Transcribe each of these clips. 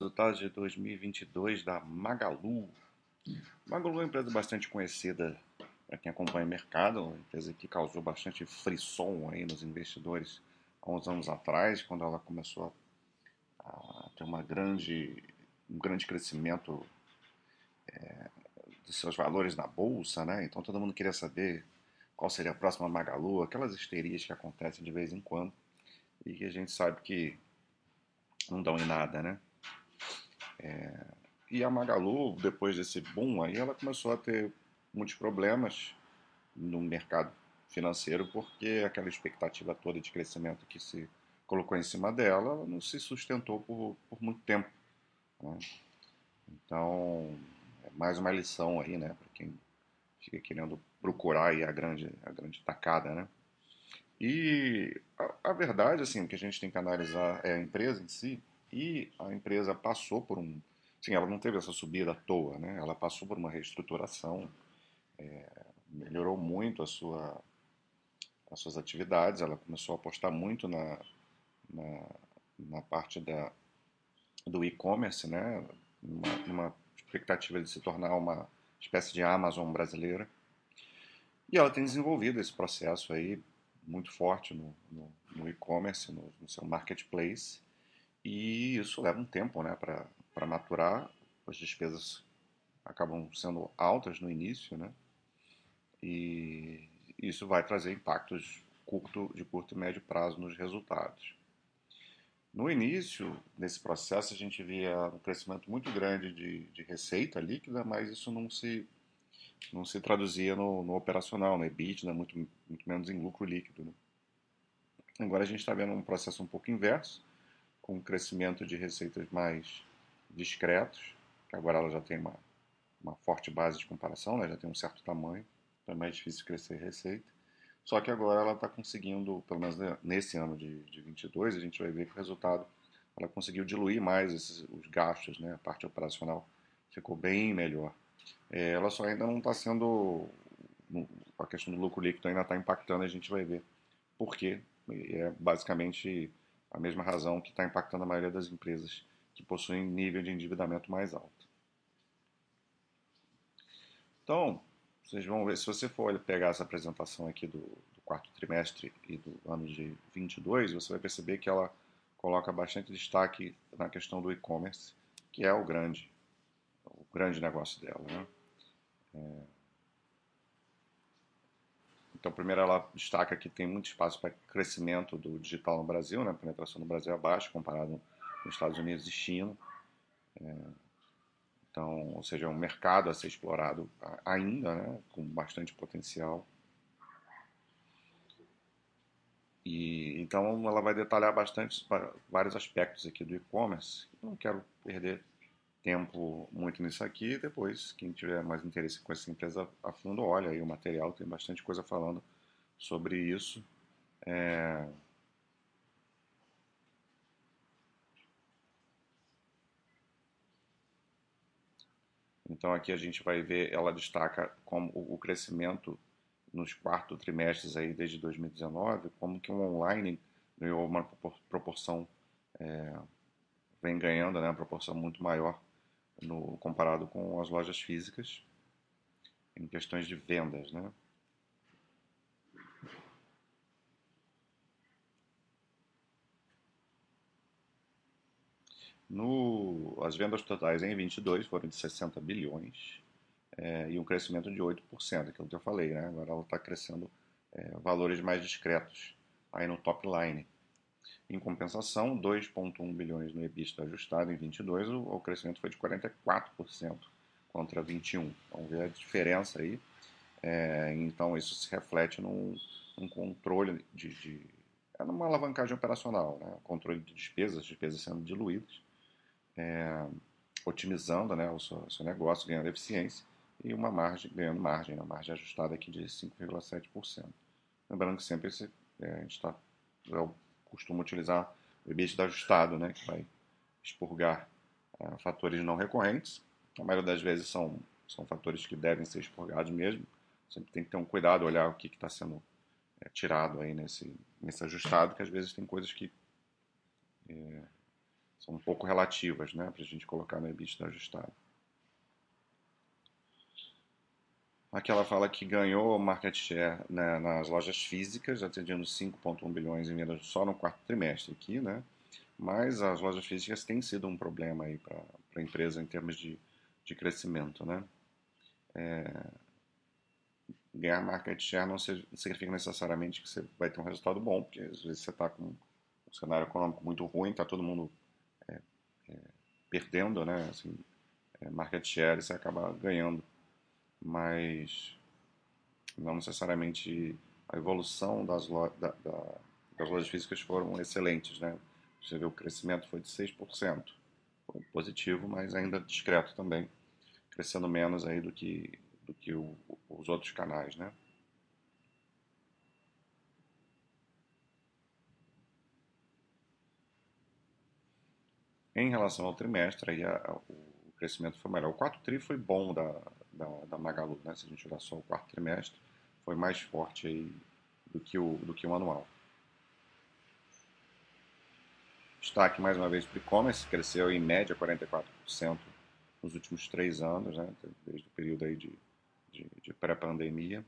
resultados de 2022 da Magalu. Magalu é uma empresa bastante conhecida para quem acompanha o mercado, uma empresa que causou bastante frisson aí nos investidores há uns anos atrás, quando ela começou a ter uma grande, um grande crescimento é, dos seus valores na bolsa, né? Então todo mundo queria saber qual seria a próxima Magalu, aquelas histerias que acontecem de vez em quando e que a gente sabe que não dão em nada, né? É, e a Magalu, depois desse boom aí, ela começou a ter muitos problemas no mercado financeiro, porque aquela expectativa toda de crescimento que se colocou em cima dela não se sustentou por, por muito tempo. Né? Então, é mais uma lição aí, né, para quem fica querendo procurar aí a grande, a grande tacada, né? E a, a verdade, assim, que a gente tem que analisar é a empresa em si, e a empresa passou por um. Sim, ela não teve essa subida à toa, né? Ela passou por uma reestruturação, é, melhorou muito a sua, as suas atividades, ela começou a apostar muito na, na, na parte da, do e-commerce, né? Uma, uma expectativa de se tornar uma espécie de Amazon brasileira. E ela tem desenvolvido esse processo aí muito forte no, no, no e-commerce, no, no seu marketplace. E isso leva um tempo né, para maturar. As despesas acabam sendo altas no início, né? E isso vai trazer impactos curto, de curto e médio prazo nos resultados. No início desse processo, a gente via um crescimento muito grande de, de receita líquida, mas isso não se, não se traduzia no, no operacional, no EBITDA, muito, muito menos em lucro líquido. Né? Agora a gente está vendo um processo um pouco inverso, com um crescimento de receitas mais discretos, que agora ela já tem uma, uma forte base de comparação, né? já tem um certo tamanho, então é mais difícil crescer receita. Só que agora ela está conseguindo, pelo menos nesse ano de, de 22, a gente vai ver que o resultado, ela conseguiu diluir mais esses, os gastos, né? a parte operacional ficou bem melhor. É, ela só ainda não está sendo, a questão do lucro líquido ainda está impactando, a gente vai ver por quê. É basicamente a mesma razão que está impactando a maioria das empresas que possuem nível de endividamento mais alto. Então, vocês vão ver, se você for pegar essa apresentação aqui do, do quarto trimestre e do ano de 22, você vai perceber que ela coloca bastante destaque na questão do e-commerce, que é o grande, o grande negócio dela. Né? É, então, primeiro, ela destaca que tem muito espaço para crescimento do digital no Brasil, né? a penetração no Brasil é baixa comparado com os Estados Unidos e China. É, então, ou seja, é um mercado a ser explorado ainda, né? com bastante potencial. E, então, ela vai detalhar bastante vários aspectos aqui do e-commerce. Não quero perder tempo muito nisso aqui. Depois, quem tiver mais interesse com essa empresa a fundo, olha aí o material, tem bastante coisa falando sobre isso. É... Então aqui a gente vai ver, ela destaca como o crescimento nos quarto trimestres aí desde 2019, como que o online ganhou uma proporção, é, vem ganhando né, uma proporção muito maior no, comparado com as lojas físicas em questões de vendas, né? No, as vendas totais em 22 foram de 60 bilhões é, e um crescimento de 8%, aquilo que eu falei, né? Agora ela está crescendo é, valores mais discretos aí no top line. Em compensação, 2,1 bilhões no EBITDA ajustado em 22, o, o crescimento foi de 44% contra 21. Vamos ver a diferença aí. É, então isso se reflete num, num controle de, de é numa alavancagem operacional, né? controle de despesas, despesas sendo diluídas, é, otimizando né, o, seu, seu negócio, ganhando eficiência e uma margem, ganhando margem, uma margem ajustada aqui de 5,7%. Lembrando que sempre esse, é, a gente está costuma utilizar o EBITDA ajustado, né, que vai expurgar é, fatores não recorrentes. A maioria das vezes são, são fatores que devem ser expurgados mesmo. Sempre tem que ter um cuidado, olhar o que está sendo é, tirado aí nesse, nesse ajustado, que às vezes tem coisas que é, são um pouco relativas, né, para a gente colocar no EBITDA ajustado. Aqui ela fala que ganhou market share né, nas lojas físicas, atingindo 5,1 bilhões em vendas só no quarto trimestre aqui, né? Mas as lojas físicas têm sido um problema aí para a empresa em termos de, de crescimento, né? É, ganhar market share não significa necessariamente que você vai ter um resultado bom, porque às vezes você está com um cenário econômico muito ruim, está todo mundo é, é, perdendo, né? Assim, é, market share e você acaba ganhando mas não necessariamente a evolução das, lo da, da, das lojas físicas foram excelentes, né? Você vê o crescimento foi de 6%, foi positivo, mas ainda discreto também, crescendo menos aí do que, do que o, os outros canais, né? Em relação ao trimestre, aí a, a, o crescimento foi melhor. O 4 tri foi bom da, da, da Magalu, né? se a gente olhar só o quarto trimestre, foi mais forte aí do que o, do que o anual. Destaque mais uma vez para o e-commerce, cresceu em média 44% nos últimos três anos, né? desde o período aí de, de, de pré-pandemia.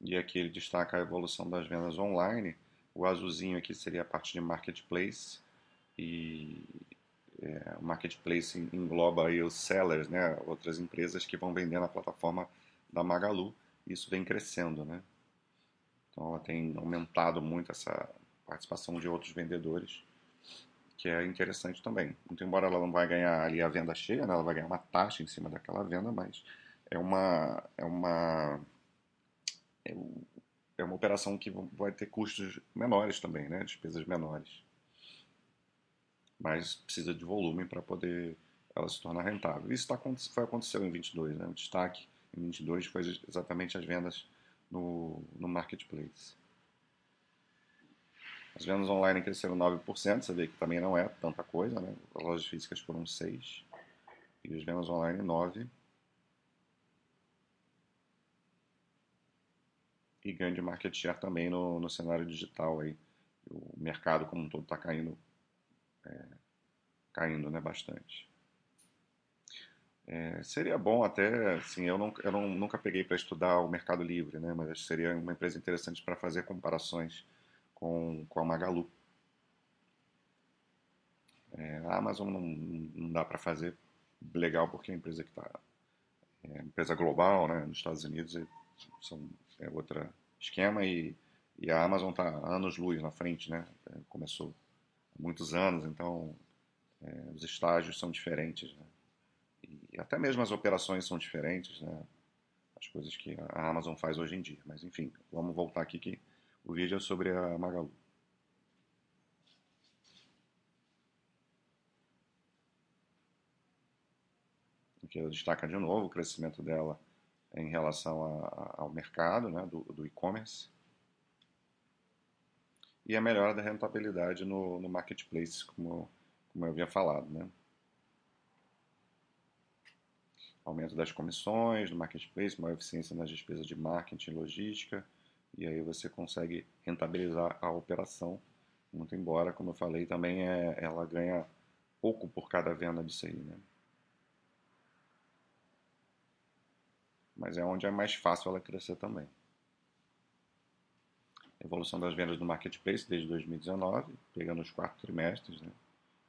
E aqui ele destaca a evolução das vendas online. O azulzinho aqui seria a parte de marketplace e é, o marketplace engloba aí os sellers, né, outras empresas que vão vender na plataforma da Magalu. E isso vem crescendo, né? Então ela tem aumentado muito essa participação de outros vendedores, que é interessante também. Embora ela não vai ganhar ali a venda cheia, né, ela vai ganhar uma taxa em cima daquela venda, mas é uma é uma é, é uma operação que vai ter custos menores também, né, despesas menores mas precisa de volume para poder ela se tornar rentável. Isso tá, foi aconteceu em 22, né? O destaque em 22 foi exatamente as vendas no, no marketplace. As vendas online cresceram 9%, você vê que também não é tanta coisa, né? As lojas físicas foram 6 e as vendas online 9. E ganho de market share também no, no cenário digital aí. O mercado como um todo está caindo é, caindo né, bastante. É, seria bom até, assim, eu, não, eu não, nunca peguei para estudar o Mercado Livre, né, mas seria uma empresa interessante para fazer comparações com, com a Magalu. É, a Amazon não, não dá para fazer legal porque é uma empresa que está é empresa global, né, nos Estados Unidos são, é outro esquema e, e a Amazon está anos luz na frente, né, é, começou muitos anos, então é, os estágios são diferentes. Né? E até mesmo as operações são diferentes, né? as coisas que a Amazon faz hoje em dia. Mas enfim, vamos voltar aqui que o vídeo é sobre a Magalu. Ela destaca de novo o crescimento dela em relação a, a, ao mercado né, do, do e-commerce e a melhora da rentabilidade no, no marketplace, como, como eu havia falado. Né? Aumento das comissões no marketplace, maior eficiência nas despesas de marketing e logística, e aí você consegue rentabilizar a operação. Muito embora, como eu falei, também é, ela ganha pouco por cada venda disso aí. Né? Mas é onde é mais fácil ela crescer também evolução das vendas no marketplace desde 2019, pegando os quatro trimestres, né,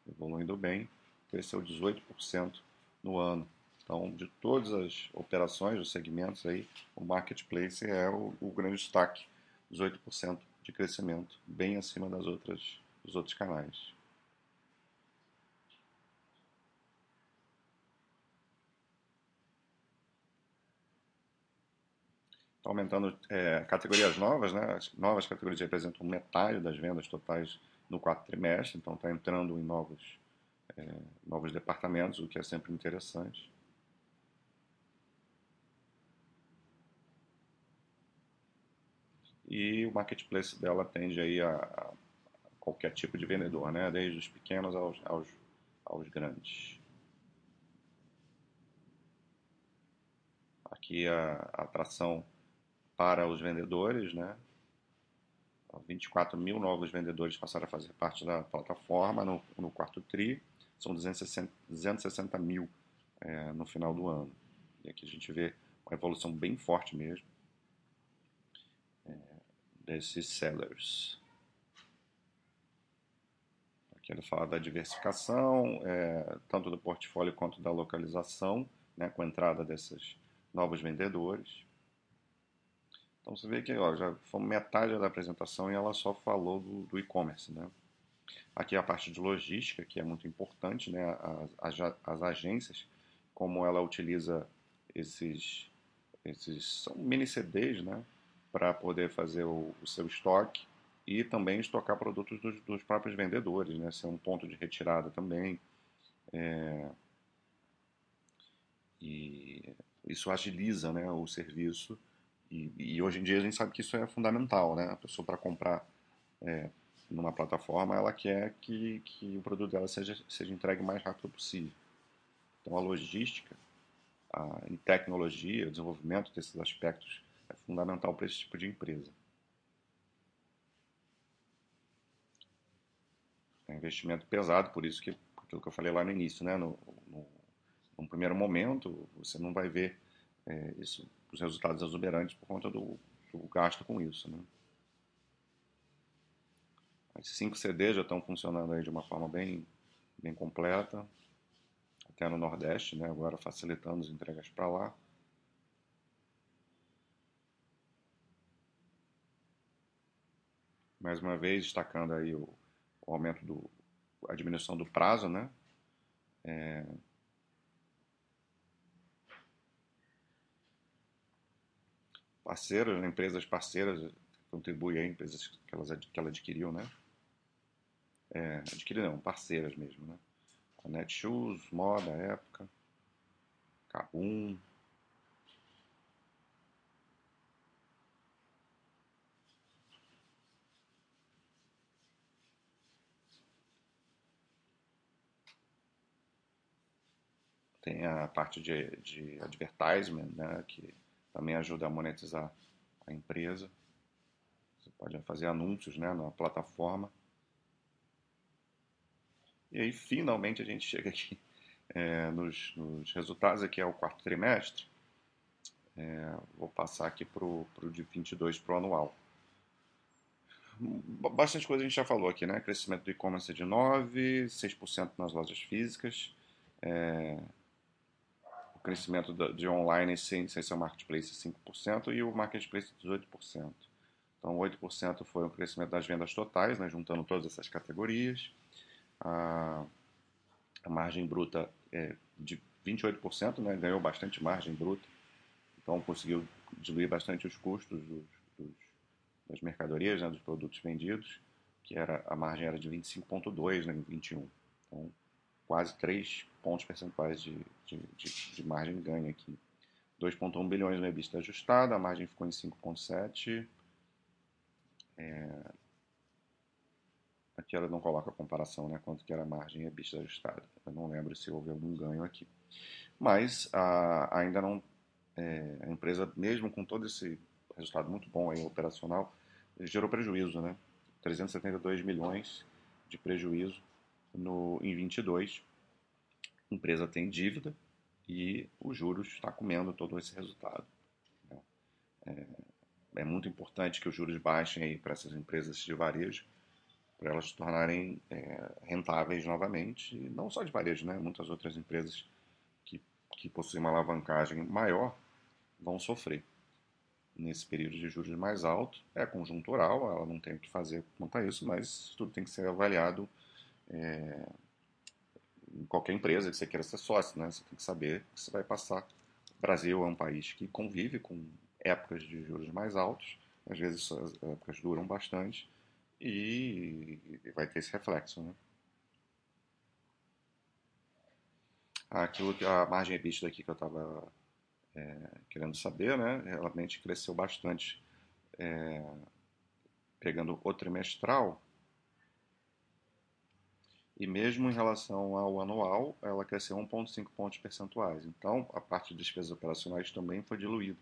evoluindo bem, cresceu 18% no ano. Então, de todas as operações, os segmentos aí, o marketplace é o, o grande destaque, 18% de crescimento, bem acima das outras, dos outros canais. Está aumentando é, categorias novas, né? As novas categorias representam metade das vendas totais no quarto trimestre, então está entrando em novos, é, novos departamentos, o que é sempre interessante. E o marketplace dela atende aí a, a qualquer tipo de vendedor, né? desde os pequenos aos, aos, aos grandes. Aqui a, a atração para os vendedores, né? 24 mil novos vendedores passaram a fazer parte da plataforma no, no quarto TRI, são 260, 260 mil é, no final do ano. E aqui a gente vê uma evolução bem forte mesmo é, desses sellers. Aqui ele fala da diversificação, é, tanto do portfólio quanto da localização, né, com a entrada desses novos vendedores. Então você vê que ó, já foi metade da apresentação e ela só falou do, do e-commerce. Né? Aqui a parte de logística, que é muito importante, né? as, as, as agências, como ela utiliza esses, esses são mini CDs né? para poder fazer o, o, seu estoque e também estocar produtos dos, dos, próprios vendedores, né? ser um ponto de retirada também. É, e isso agiliza né, o serviço e, e, hoje em dia a gente sabe que isso é fundamental, né? A pessoa para comprar é, numa plataforma, ela quer que, que o produto dela seja, seja entregue o mais rápido possível. Então a logística a, e tecnologia, o desenvolvimento desses aspectos é fundamental para esse tipo de empresa. É um investimento pesado, por isso que aquilo que eu falei lá no início, né? No, no, num primeiro momento, você não vai ver é, os resultados exuberantes por conta do, do gasto com isso. Né? As 5 CDs já estão funcionando aí de uma forma bem, bem completa, até no Nordeste, né? agora facilitando as entregas para lá. Mais uma vez, destacando aí o, o aumento do a diminuição do prazo, né? É, parceiras, né, empresas parceiras, contribuem a empresas que, elas, que ela adquiriu, né? É, adquiriu não, parceiras mesmo, né? A Netshoes, Moda, Época, Kabum, tem a parte de, de advertisement, né, que também ajuda a monetizar a empresa. Você pode fazer anúncios né, na plataforma. E aí, finalmente, a gente chega aqui é, nos, nos, resultados. Aqui é o quarto trimestre. É, vou passar aqui para o de 22 para o anual. Bastante coisa a gente já falou aqui, né? Crescimento do e-commerce de 9%, 6% nas lojas físicas. É, crescimento de online sem, sem ser o marketplace 5% e o marketplace 18%. Então, 8% foi o crescimento das vendas totais, né, juntando todas essas categorias. A, a margem bruta é de 28%, né, ganhou bastante margem bruta. Então, conseguiu diluir bastante os custos dos, dos, das mercadorias, né, dos produtos vendidos, que era a margem era de 25,2% né, em 21%. Então, quase 3 pontos percentuais de, de, de, de margem de ganho aqui. 2,1 bilhões no EBITDA ajustado, a margem ficou em 5,7. É... Aqui ela não coloca a comparação, né? Quanto que era a margem EBITDA ajustada. Eu não lembro se houve algum ganho aqui. Mas a, ainda não. É, a empresa, mesmo com todo esse resultado muito bom aí, operacional, gerou prejuízo, né? 372 milhões de prejuízo no, em 22 a empresa tem dívida e os juros está comendo todo esse resultado. Né? É, é, muito importante que os juros baixem para essas empresas de varejo, para elas se tornarem é, rentáveis novamente, e não só de varejo, né? muitas outras empresas que, que possuem uma alavancagem maior vão sofrer nesse período de juros mais alto. É conjuntural, ela não tem o que fazer quanto a isso, mas tudo tem que ser avaliado é, em qualquer empresa que você queira ser sócio, né? Você tem que saber que você vai passar. O Brasil é um país que convive com épocas de juros mais altos, às vezes as épocas duram bastante e vai ter esse reflexo, né? Aquilo que a margem EBITDA aqui que eu estava é, querendo saber, né? Realmente cresceu bastante, é, pegando o trimestral, e mesmo em relação ao anual, ela cresceu 1,5 pontos percentuais. Então, a parte de despesas operacionais também foi diluída.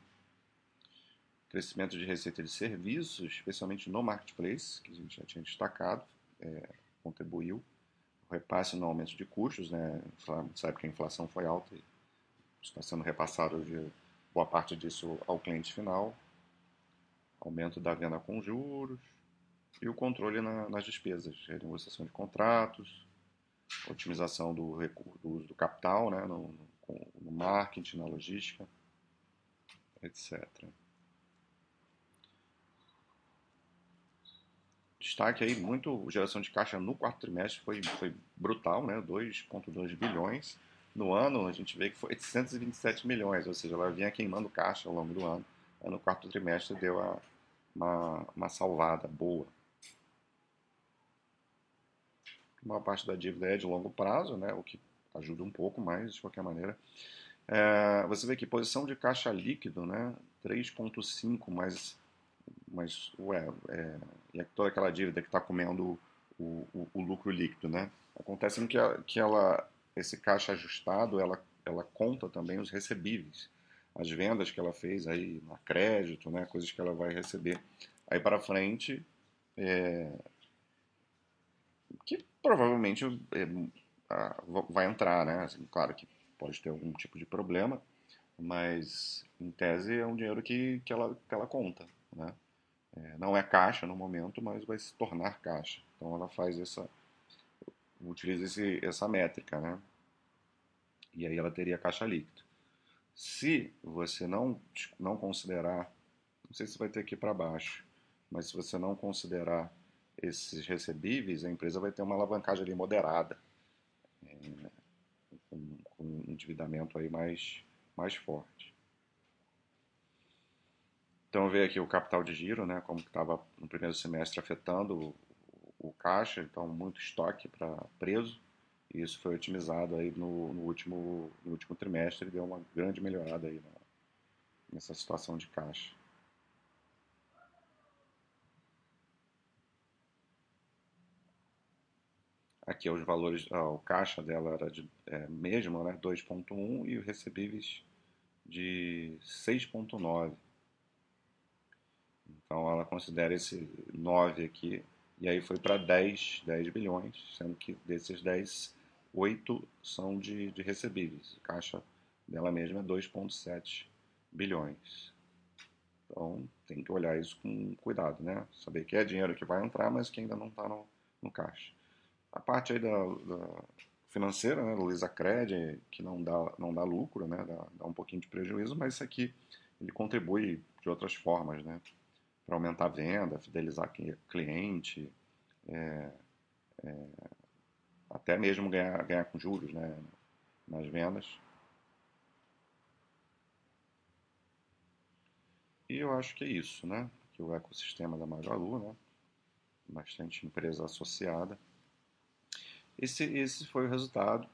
crescimento de receita de serviços, especialmente no marketplace, que a gente já tinha destacado, é, contribuiu. O repasse no aumento de custos, né? A gente sabe que a inflação foi alta e está sendo repassado de boa parte disso ao cliente final. Aumento da venda com juros e o controle na, nas despesas, renegociação de contratos, otimização do, do uso do capital né? no, no, marketing, na logística, etc. destaque aí muito geração de caixa no quarto trimestre foi, foi brutal, né? 2,2 bilhões. No ano a gente vê que foi 827 milhões, ou seja, ela vinha queimando caixa ao longo do ano. No quarto trimestre deu a, uma, uma salvada boa. Uma parte da dívida é de longo prazo, né? O que ajuda um pouco, mas de qualquer maneira. É, você vê que posição de caixa líquido, né? 3,5, mas mas ué, é, e toda aquela dívida que está comendo o, o, o, lucro líquido, né? Acontece que, que ela, esse caixa ajustado, ela, ela conta também os recebíveis, as vendas que ela fez aí na crédito, né? Coisas que ela vai receber aí para frente, é, que provavelmente é, vai entrar, né? Assim, claro que pode ter algum tipo de problema, mas em tese é um dinheiro que, que, ela, que ela conta, né? É, não é caixa no momento, mas vai se tornar caixa. Então ela faz essa, utiliza esse, essa métrica, né? E aí ela teria caixa líquida. Se você não, não considerar, não sei se vai ter aqui para baixo, mas se você não considerar esses recebíveis, a empresa vai ter uma alavancagem ali moderada, com, com um endividamento aí mais, mais forte. Então, ver aqui o capital de giro, né, como estava no primeiro semestre afetando o, o caixa, então muito estoque para preso, e isso foi otimizado aí no, no, último, no último trimestre deu uma grande melhorada aí na, nessa situação de caixa. Aqui os valores, ah, o caixa dela era de, é, mesmo, né, 2.1 e os recebíveis de 6.9. Então ela considera esse 9 aqui, e aí foi para 10, 10 bilhões, sendo que desses 10, 8 são de, de recebíveis. A caixa dela mesma é 2,7 bilhões. Então tem que olhar isso com cuidado, né? Saber que é dinheiro que vai entrar, mas que ainda não está no, no caixa. A parte aí da, da financeira, né, do Lisacred, que não dá, não dá lucro, né, dá, dá um pouquinho de prejuízo, mas isso aqui ele contribui de outras formas, né? para aumentar a venda, fidelizar cliente, é, é, até mesmo ganhar, ganhar com juros né, nas vendas. E eu acho que é isso, né? Que o ecossistema da Magalu, né? Bastante empresa associada. Esse, esse foi o resultado.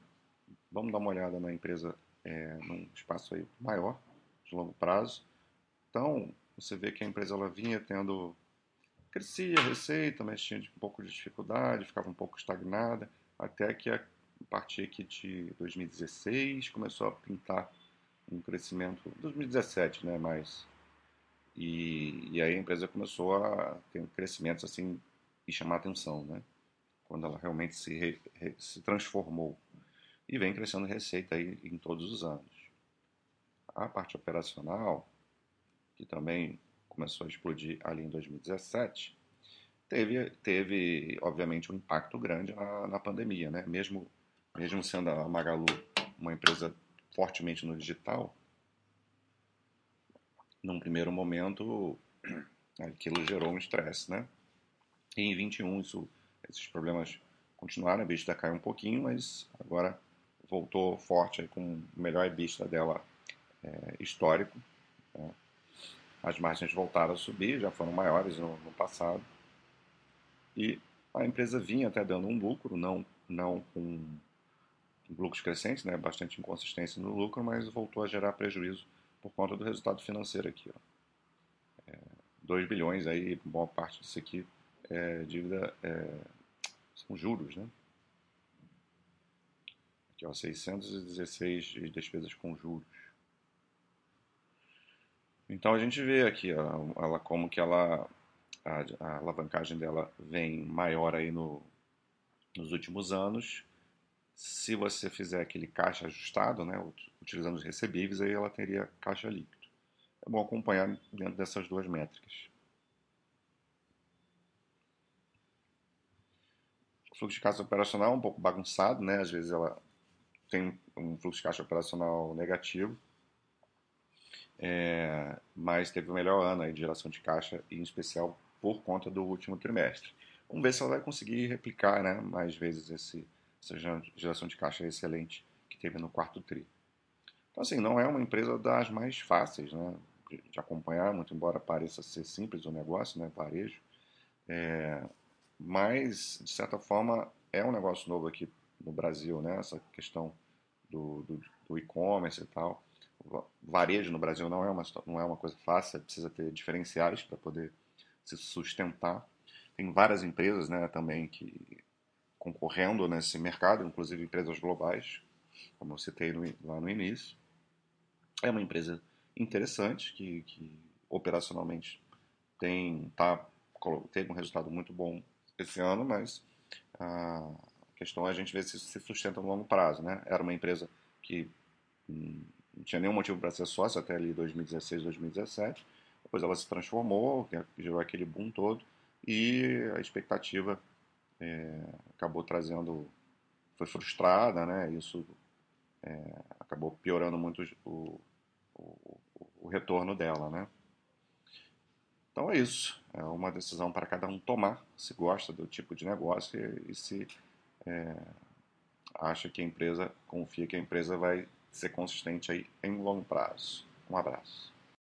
Vamos dar uma olhada na empresa é, num espaço aí maior, de longo prazo. Então, você vê que a empresa ela vinha tendo crescia a receita, mas tinha um pouco de dificuldade, ficava um pouco estagnada, até que a partir aqui de 2016 começou a pintar um crescimento, 2017, né, mais e, e aí a empresa começou a ter crescimentos assim e chamar atenção, né, quando ela realmente se, se transformou e vem crescendo receita aí em todos os anos. A parte operacional que também começou a explodir ali em 2017, teve, teve obviamente um impacto grande na, na pandemia, né? Mesmo, mesmo sendo a Magalu uma empresa fortemente no digital, num primeiro momento aquilo gerou um estresse, né? Em 21 isso, esses problemas continuaram, a EBITDA caiu um pouquinho, mas agora voltou forte aí, com o melhor EBITDA dela é, histórico. Né? as margens voltaram a subir, já foram maiores no, no passado. E a empresa vinha até dando um lucro, não, não com lucros crescentes, né, bastante inconsistência no lucro, mas voltou a gerar prejuízo por conta do resultado financeiro aqui. Ó. É, 2 bilhões aí, boa parte disso aqui é dívida, é, são juros, né? Aqui, ó, 616 de despesas com juros. Então a gente vê aqui ó, ela como que ela a, a alavancagem dela vem maior aí no, nos últimos anos. Se você fizer aquele caixa ajustado, né, utilizando os recebíveis, aí ela teria caixa líquido. É bom acompanhar dentro dessas duas métricas. Fluxo de caixa operacional é um pouco bagunçado, né? Às vezes ela tem um fluxo de caixa operacional negativo, é, mas teve o melhor ano aí de geração de caixa, em especial por conta do último trimestre. Vamos ver se ela vai conseguir replicar né, mais vezes esse, essa geração de caixa excelente que teve no quarto tri. Então, assim, não é uma empresa das mais fáceis né, de, de acompanhar, muito embora pareça ser simples o negócio, né, varejo. É, mas, de certa forma, é um negócio novo aqui no Brasil, né, essa questão do, do, do e-commerce e tal. O varejo no Brasil não é uma, não é uma coisa fácil, precisa ter diferenciais para poder se sustentar. Tem várias empresas né, também que concorrendo nesse mercado, inclusive empresas globais, como eu citei no, lá no início. É uma empresa interessante que, que operacionalmente tem, tá, teve um resultado muito bom esse ano, mas a questão é a gente ver se se sustenta no longo prazo. Né? Era uma empresa que hum, não tinha nenhum motivo para ser sócio até ali 2016, 2017 depois ela se transformou, gerou aquele boom todo, e a expectativa é, acabou trazendo, foi frustrada, né? Isso é, acabou piorando muito o, o, o, retorno dela, né? Então é isso, é uma decisão para cada um tomar, se gosta do tipo de negócio e, e se é, acha que a empresa, confia que a empresa vai ser consistente aí em longo prazo. Um abraço.